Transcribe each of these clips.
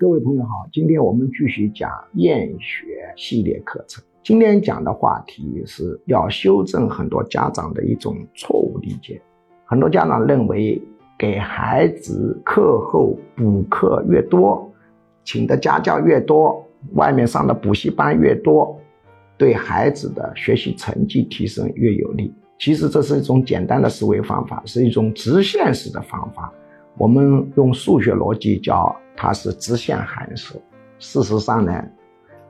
各位朋友好，今天我们继续讲厌学系列课程。今天讲的话题是要修正很多家长的一种错误理解。很多家长认为，给孩子课后补课越多，请的家教越多，外面上的补习班越多，对孩子的学习成绩提升越有利。其实这是一种简单的思维方法，是一种直线式的方法。我们用数学逻辑叫。它是直线函数。事实上呢，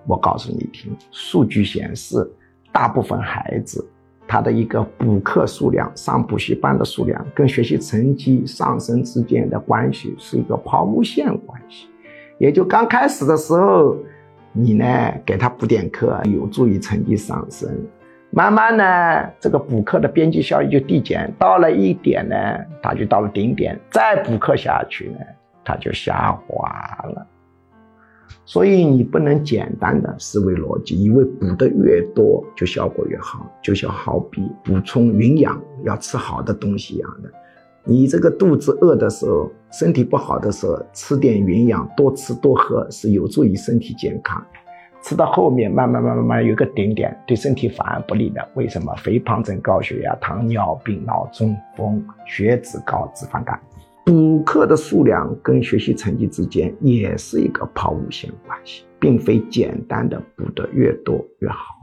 我告诉你听，数据显示，大部分孩子他的一个补课数量、上补习班的数量跟学习成绩上升之间的关系是一个抛物线关系。也就刚开始的时候，你呢给他补点课，有助于成绩上升。慢慢呢，这个补课的边际效益就递减，到了一点呢，他就到了顶点，再补课下去呢。它就下滑了，所以你不能简单的思维逻辑，以为补的越多就效果越好，就像好比补充营养要吃好的东西一样的。你这个肚子饿的时候，身体不好的时候，吃点营养，多吃多喝是有助于身体健康。吃到后面慢慢慢慢慢有个顶点，对身体反而不利的。为什么？肥胖症、高血压、糖尿病、脑中风、血脂高、脂肪肝。补课的数量跟学习成绩之间也是一个抛物线关系，并非简单的补得越多越好。